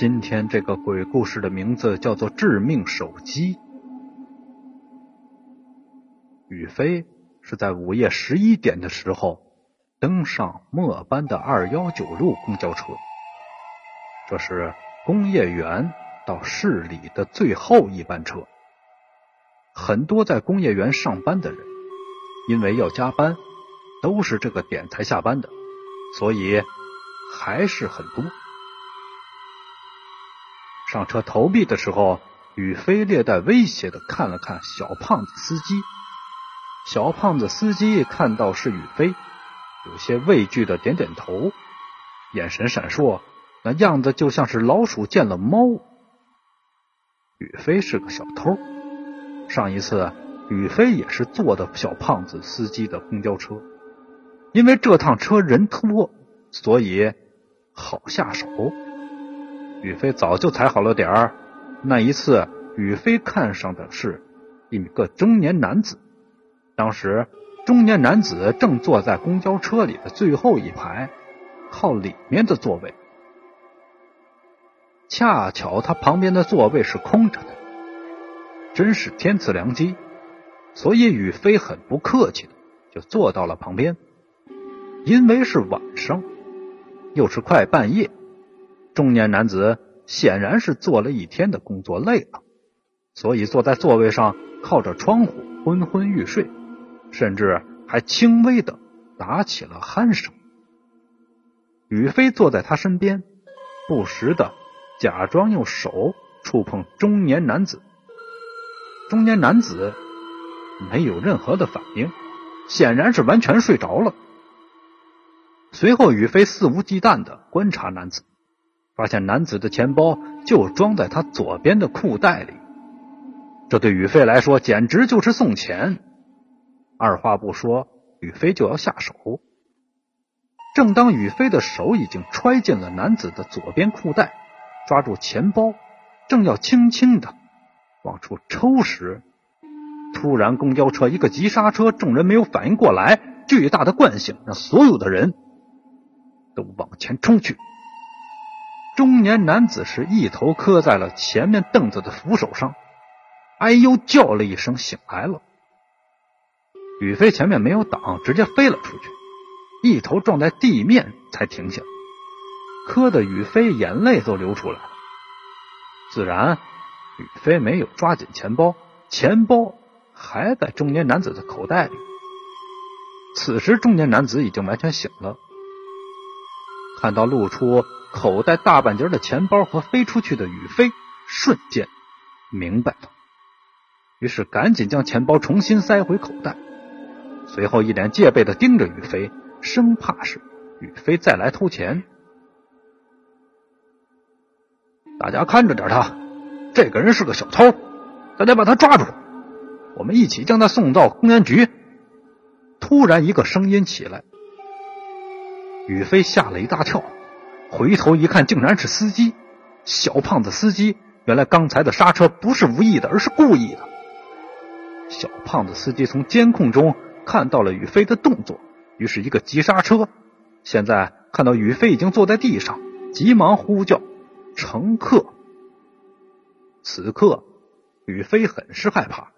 今天这个鬼故事的名字叫做《致命手机》。宇飞是在午夜十一点的时候登上末班的二幺九路公交车，这是工业园到市里的最后一班车。很多在工业园上班的人，因为要加班，都是这个点才下班的，所以还是很多。上车投币的时候，宇飞略带威胁的看了看小胖子司机。小胖子司机看到是宇飞，有些畏惧的点点头，眼神闪烁，那样子就像是老鼠见了猫。宇飞是个小偷，上一次宇飞也是坐的小胖子司机的公交车，因为这趟车人多，所以好下手。宇飞早就踩好了点儿。那一次，宇飞看上的是一个中年男子。当时，中年男子正坐在公交车里的最后一排，靠里面的座位。恰巧他旁边的座位是空着的，真是天赐良机。所以宇飞很不客气的就坐到了旁边。因为是晚上，又是快半夜。中年男子显然是做了一天的工作累了，所以坐在座位上靠着窗户昏昏欲睡，甚至还轻微的打起了鼾声。宇飞坐在他身边，不时的假装用手触碰中年男子。中年男子没有任何的反应，显然是完全睡着了。随后，宇飞肆无忌惮的观察男子。发现男子的钱包就装在他左边的裤袋里，这对宇飞来说简直就是送钱。二话不说，宇飞就要下手。正当宇飞的手已经揣进了男子的左边裤袋，抓住钱包，正要轻轻的往出抽时，突然公交车一个急刹车，众人没有反应过来，巨大的惯性让所有的人都往前冲去。中年男子是一头磕在了前面凳子的扶手上，哎呦叫了一声，醒来了。宇飞前面没有挡，直接飞了出去，一头撞在地面才停下，磕的宇飞眼泪都流出来了。自然，宇飞没有抓紧钱包，钱包还在中年男子的口袋里。此时，中年男子已经完全醒了，看到露出。口袋大半截的钱包和飞出去的宇飞，瞬间明白了，于是赶紧将钱包重新塞回口袋，随后一脸戒备的盯着宇飞，生怕是宇飞再来偷钱。大家看着点他，这个人是个小偷，大家把他抓住，我们一起将他送到公安局。突然，一个声音起来，宇飞吓了一大跳。回头一看，竟然是司机小胖子。司机原来刚才的刹车不是无意的，而是故意的。小胖子司机从监控中看到了宇飞的动作，于是一个急刹车。现在看到宇飞已经坐在地上，急忙呼叫乘客。此刻，宇飞很是害怕。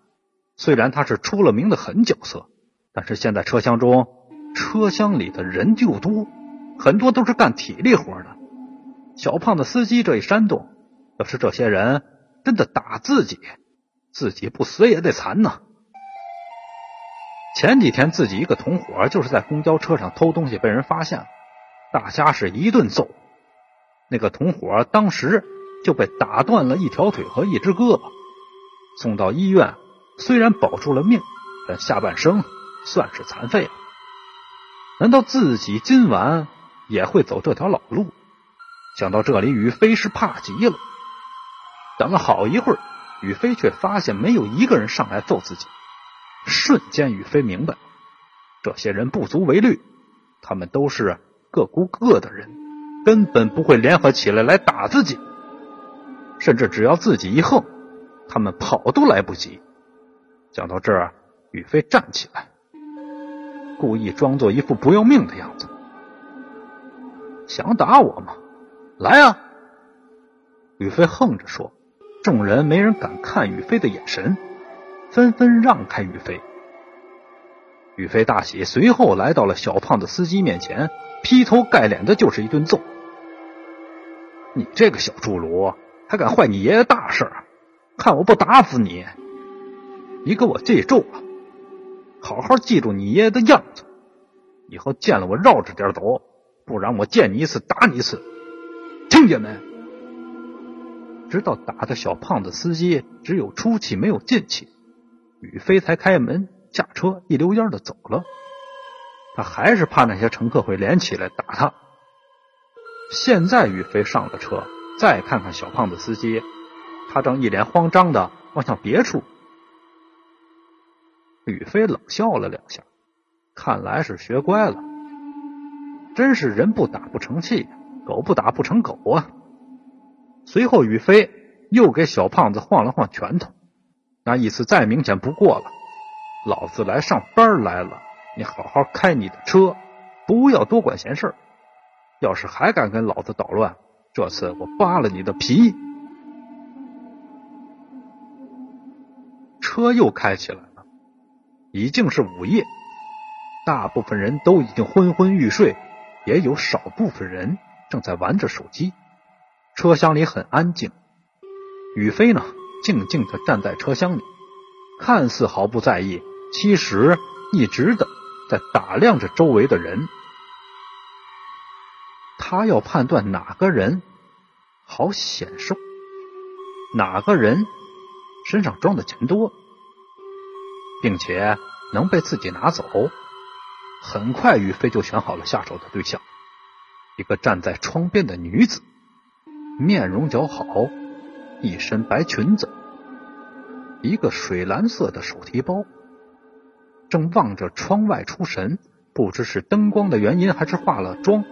虽然他是出了名的狠角色，但是现在车厢中，车厢里的人就多。很多都是干体力活的，小胖子司机这一煽动，要是这些人真的打自己，自己不死也得残呐。前几天自己一个同伙就是在公交车上偷东西被人发现了，大家是一顿揍，那个同伙当时就被打断了一条腿和一只胳膊，送到医院，虽然保住了命，但下半生算是残废了。难道自己今晚？也会走这条老路。想到这里，宇飞是怕极了。等了好一会儿，宇飞却发现没有一个人上来揍自己。瞬间，宇飞明白，这些人不足为虑，他们都是各顾各的人，根本不会联合起来来打自己。甚至只要自己一横，他们跑都来不及。想到这儿，宇飞站起来，故意装作一副不要命的样子。想打我吗？来啊！宇飞横着说：“众人没人敢看宇飞的眼神，纷纷让开宇飞。”宇飞大喜，随后来到了小胖子司机面前，劈头盖脸的就是一顿揍。你这个小侏儒，还敢坏你爷爷大事？看我不打死你！你给我记住了，好好记住你爷爷的样子，以后见了我绕着点走，不然我见你一次打你一次，听见没？直到打的小胖子司机只有出气没有进气，宇飞才开门下车，一溜烟的走了。他还是怕那些乘客会连起来打他。现在宇飞上了车，再看看小胖子司机，他正一脸慌张的望向别处。宇飞冷笑了两下，看来是学乖了。真是人不打不成器，狗不打不成狗啊！随后，宇飞又给小胖子晃了晃拳头，那意思再明显不过了。老子来上班来了，你好好开你的车，不要多管闲事。要是还敢跟老子捣乱，这次我扒了你的皮！车又开起来了，已经是午夜，大部分人都已经昏昏欲睡，也有少部分人正在玩着手机。车厢里很安静，宇飞呢，静静的站在车厢里，看似毫不在意，其实一直的在打量着周围的人。他要判断哪个人好显瘦，哪个人身上装的钱多，并且能被自己拿走。很快，宇飞就选好了下手的对象，一个站在窗边的女子，面容姣好，一身白裙子，一个水蓝色的手提包，正望着窗外出神，不知是灯光的原因还是化了妆。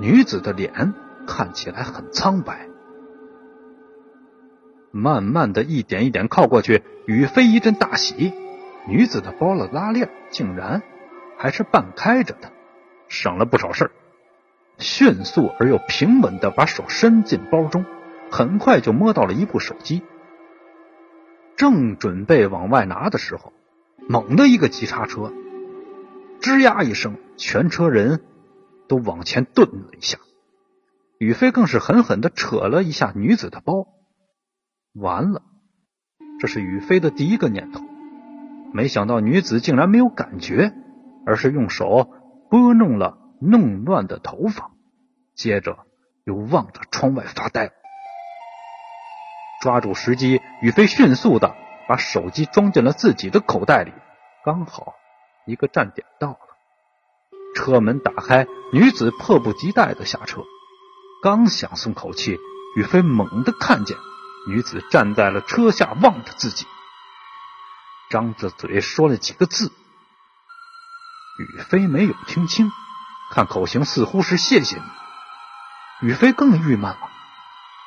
女子的脸看起来很苍白，慢慢的一点一点靠过去，宇飞一阵大喜，女子的包的拉链竟然还是半开着的，省了不少事儿。迅速而又平稳的把手伸进包中，很快就摸到了一部手机。正准备往外拿的时候，猛的一个急刹车，吱呀一声，全车人。都往前顿了一下，宇飞更是狠狠的扯了一下女子的包。完了，这是宇飞的第一个念头。没想到女子竟然没有感觉，而是用手拨弄了弄乱的头发，接着又望着窗外发呆。抓住时机，宇飞迅速的把手机装进了自己的口袋里，刚好一个站点到了。车门打开，女子迫不及待的下车。刚想松口气，宇飞猛地看见女子站在了车下，望着自己，张着嘴说了几个字。宇飞没有听清，看口型似乎是“谢谢你”。宇飞更郁闷了，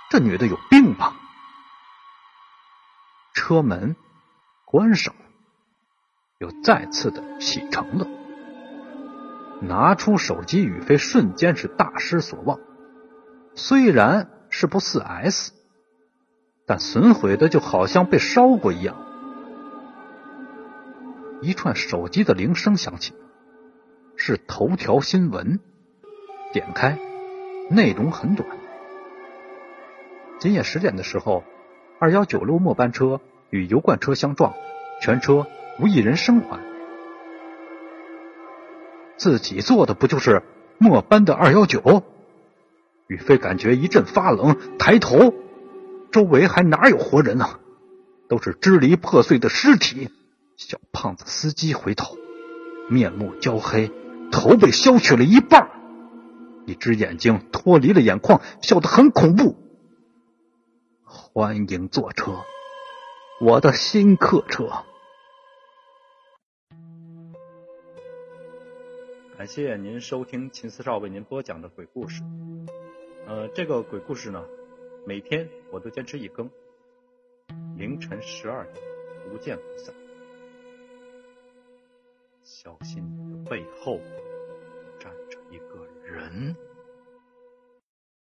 这女的有病吧？车门关上了，又再次的启程了。拿出手机，宇飞瞬间是大失所望。虽然是部四 S，但损毁的就好像被烧过一样。一串手机的铃声响起，是头条新闻。点开，内容很短。今夜十点的时候，二幺九路末班车与油罐车相撞，全车无一人生还。自己坐的不就是末班的二幺九？宇飞感觉一阵发冷，抬头，周围还哪有活人啊？都是支离破碎的尸体。小胖子司机回头，面目焦黑，头被削去了一半，一只眼睛脱离了眼眶，笑得很恐怖。欢迎坐车，我的新客车。感谢您收听秦四少为您播讲的鬼故事。呃，这个鬼故事呢，每天我都坚持一更，凌晨十二点不见不散。小心你的背后站着一个人。